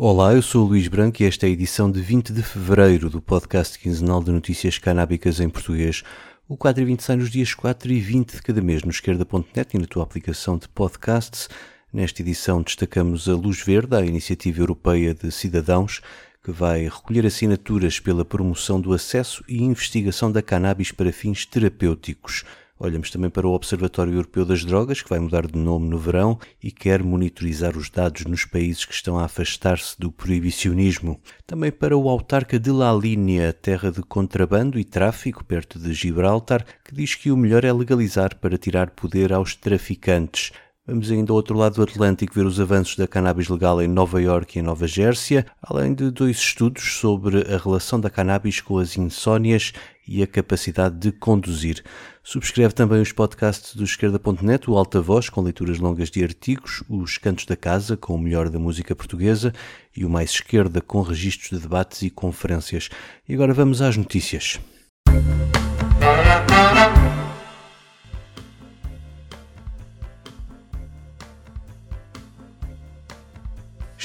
Olá, eu sou o Luís Branco e esta é a edição de 20 de fevereiro do podcast quinzenal de notícias canábicas em português. O quadro 20 sai nos dias 4 e 20 de cada mês no esquerda.net e na tua aplicação de podcasts. Nesta edição destacamos a Luz Verde, a Iniciativa Europeia de Cidadãos, que vai recolher assinaturas pela promoção do acesso e investigação da cannabis para fins terapêuticos. Olhamos também para o Observatório Europeu das Drogas, que vai mudar de nome no verão e quer monitorizar os dados nos países que estão a afastar-se do proibicionismo. Também para o autarca de La Linea, terra de contrabando e tráfico perto de Gibraltar, que diz que o melhor é legalizar para tirar poder aos traficantes. Vamos ainda ao outro lado do Atlântico ver os avanços da cannabis legal em Nova York e em Nova Gércia, além de dois estudos sobre a relação da cannabis com as insónias e a capacidade de conduzir. Subscreve também os podcasts do esquerda.net, o Alta Voz, com leituras longas de artigos, os Cantos da Casa, com o melhor da música portuguesa, e o Mais Esquerda, com registros de debates e conferências. E agora vamos às notícias.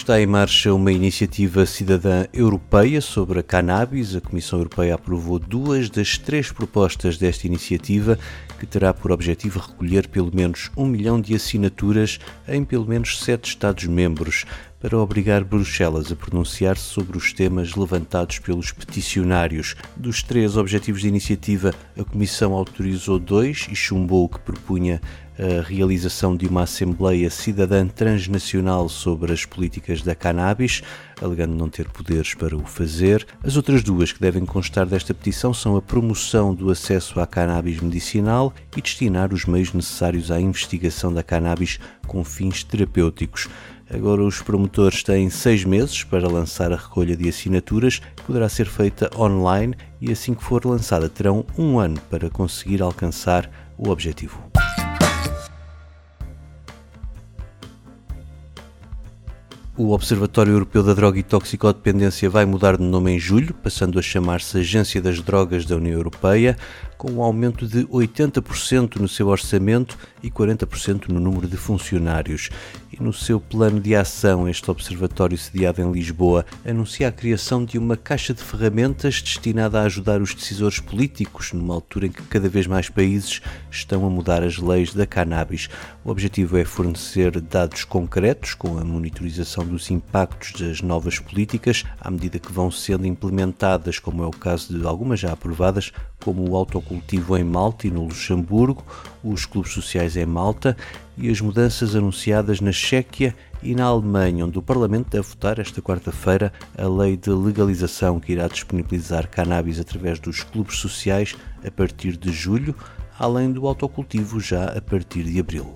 Está em marcha uma iniciativa cidadã europeia sobre a cannabis. A Comissão Europeia aprovou duas das três propostas desta iniciativa, que terá por objetivo recolher pelo menos um milhão de assinaturas em pelo menos sete Estados-membros para obrigar Bruxelas a pronunciar-se sobre os temas levantados pelos peticionários. Dos três objetivos de iniciativa, a Comissão autorizou dois e chumbou o que propunha a realização de uma Assembleia Cidadã Transnacional sobre as políticas da cannabis, alegando não ter poderes para o fazer. As outras duas que devem constar desta petição são a promoção do acesso à cannabis medicinal e destinar os meios necessários à investigação da cannabis com fins terapêuticos. Agora, os promotores têm seis meses para lançar a recolha de assinaturas, que poderá ser feita online e, assim que for lançada, terão um ano para conseguir alcançar o objetivo. O Observatório Europeu da Droga e Toxicodependência vai mudar de nome em julho, passando a chamar-se Agência das Drogas da União Europeia, com um aumento de 80% no seu orçamento e 40% no número de funcionários. E no seu plano de ação, este observatório sediado em Lisboa anuncia a criação de uma caixa de ferramentas destinada a ajudar os decisores políticos, numa altura em que cada vez mais países estão a mudar as leis da cannabis. O objetivo é fornecer dados concretos com a monitorização dos impactos das novas políticas à medida que vão sendo implementadas, como é o caso de algumas já aprovadas, como o autocultivo em Malta e no Luxemburgo, os clubes sociais em Malta e as mudanças anunciadas na Chequia e na Alemanha, onde o Parlamento deve votar esta quarta-feira a lei de legalização que irá disponibilizar cannabis através dos clubes sociais a partir de julho, além do autocultivo já a partir de abril.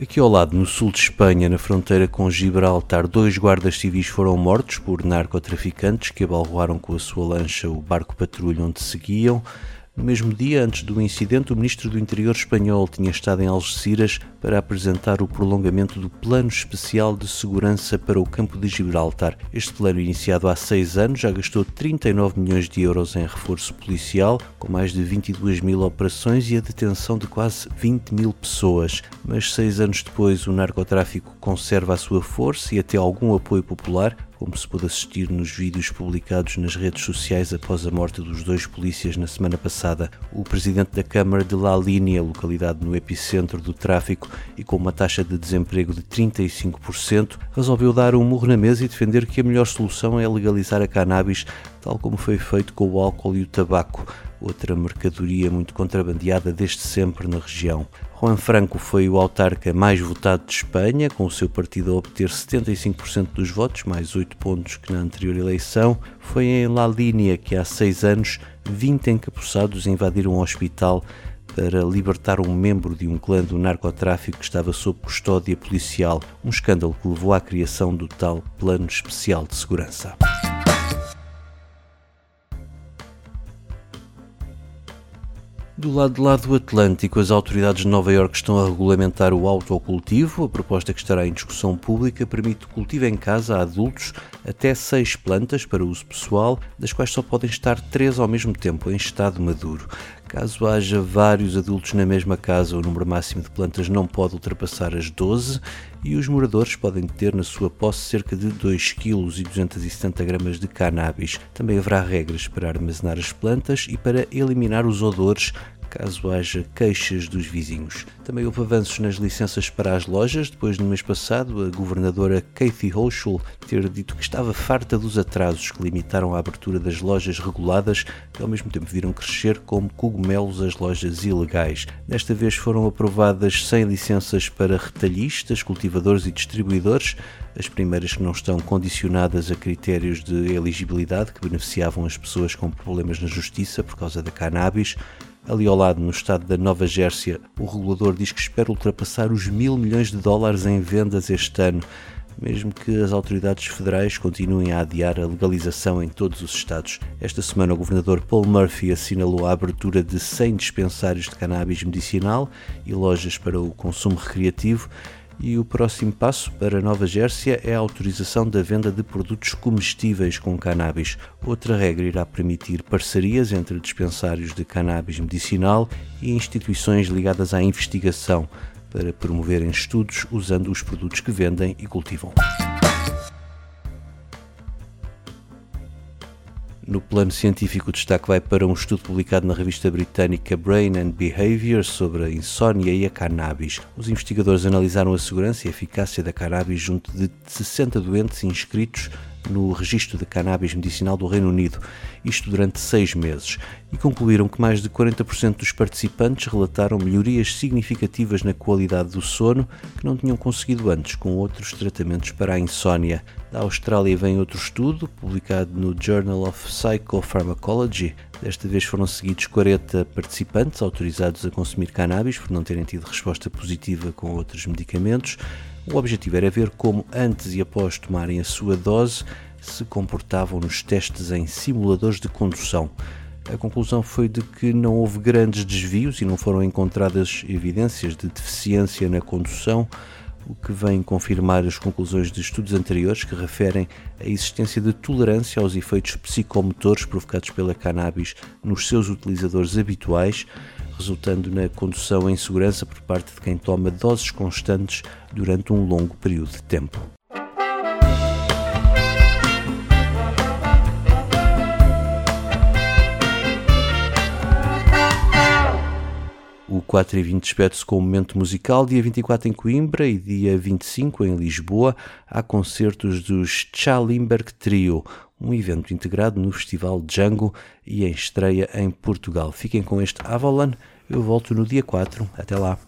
Aqui ao lado, no sul de Espanha, na fronteira com Gibraltar, dois guardas civis foram mortos por narcotraficantes que abalroaram com a sua lancha o barco patrulha onde seguiam. No mesmo dia, antes do incidente, o ministro do Interior espanhol tinha estado em Algeciras para apresentar o prolongamento do Plano Especial de Segurança para o Campo de Gibraltar. Este plano, iniciado há seis anos, já gastou 39 milhões de euros em reforço policial, com mais de 22 mil operações e a detenção de quase 20 mil pessoas. Mas seis anos depois, o narcotráfico conserva a sua força e até algum apoio popular, como se pôde assistir nos vídeos publicados nas redes sociais após a morte dos dois polícias na semana passada. O presidente da Câmara de La Linea, localidade no epicentro do tráfico e com uma taxa de desemprego de 35%, resolveu dar um murro na mesa e defender que a melhor solução é legalizar a cannabis, tal como foi feito com o álcool e o tabaco outra mercadoria muito contrabandeada desde sempre na região. Juan Franco foi o autarca mais votado de Espanha, com o seu partido a obter 75% dos votos, mais 8 pontos que na anterior eleição. Foi em La Linea que há seis anos 20 encapuçados invadiram um hospital para libertar um membro de um clã do narcotráfico que estava sob custódia policial, um escândalo que levou à criação do tal Plano Especial de Segurança. Do lado de lá do Atlântico, as autoridades de Nova Iorque estão a regulamentar o autocultivo. A proposta que estará em discussão pública permite o cultivo em casa a adultos até seis plantas para uso pessoal, das quais só podem estar três ao mesmo tempo em estado maduro. Caso haja vários adultos na mesma casa, o número máximo de plantas não pode ultrapassar as 12 e os moradores podem ter na sua posse cerca de 2 kg e 270 gramas de cannabis. Também haverá regras para armazenar as plantas e para eliminar os odores caso haja queixas dos vizinhos. Também houve avanços nas licenças para as lojas, depois no mês passado a governadora Kathy Hochul ter dito que estava farta dos atrasos que limitaram a abertura das lojas reguladas, que ao mesmo tempo viram crescer como cogumelos as lojas ilegais. Desta vez foram aprovadas 100 licenças para retalhistas, cultivadores e distribuidores, as primeiras que não estão condicionadas a critérios de elegibilidade que beneficiavam as pessoas com problemas na justiça por causa da cannabis. Ali ao lado, no estado da Nova Gércia, o regulador diz que espera ultrapassar os mil milhões de dólares em vendas este ano, mesmo que as autoridades federais continuem a adiar a legalização em todos os estados. Esta semana, o governador Paul Murphy assinalou a abertura de 100 dispensários de cannabis medicinal e lojas para o consumo recreativo e o próximo passo para Nova Gércia é a autorização da venda de produtos comestíveis com cannabis. Outra regra irá permitir parcerias entre dispensários de cannabis medicinal e instituições ligadas à investigação para promoverem estudos usando os produtos que vendem e cultivam. No plano científico, o destaque vai para um estudo publicado na revista britânica Brain and Behavior sobre a insónia e a cannabis. Os investigadores analisaram a segurança e eficácia da cannabis junto de 60 doentes inscritos no registro de cannabis medicinal do Reino Unido, isto durante seis meses, e concluíram que mais de 40% dos participantes relataram melhorias significativas na qualidade do sono que não tinham conseguido antes com outros tratamentos para a insónia. Da Austrália vem outro estudo, publicado no Journal of Psychopharmacology. Desta vez foram seguidos 40 participantes autorizados a consumir cannabis por não terem tido resposta positiva com outros medicamentos. O objetivo era ver como, antes e após tomarem a sua dose, se comportavam nos testes em simuladores de condução. A conclusão foi de que não houve grandes desvios e não foram encontradas evidências de deficiência na condução, o que vem confirmar as conclusões de estudos anteriores que referem a existência de tolerância aos efeitos psicomotores provocados pela cannabis nos seus utilizadores habituais, resultando na condução em segurança por parte de quem toma doses constantes durante um longo período de tempo. O 4 e 20 despede-se com o momento musical. Dia 24 em Coimbra e dia 25 em Lisboa há concertos dos Chalimberg Trio, um evento integrado no Festival Django e em estreia em Portugal. Fiquem com este Avalon, eu volto no dia 4. Até lá!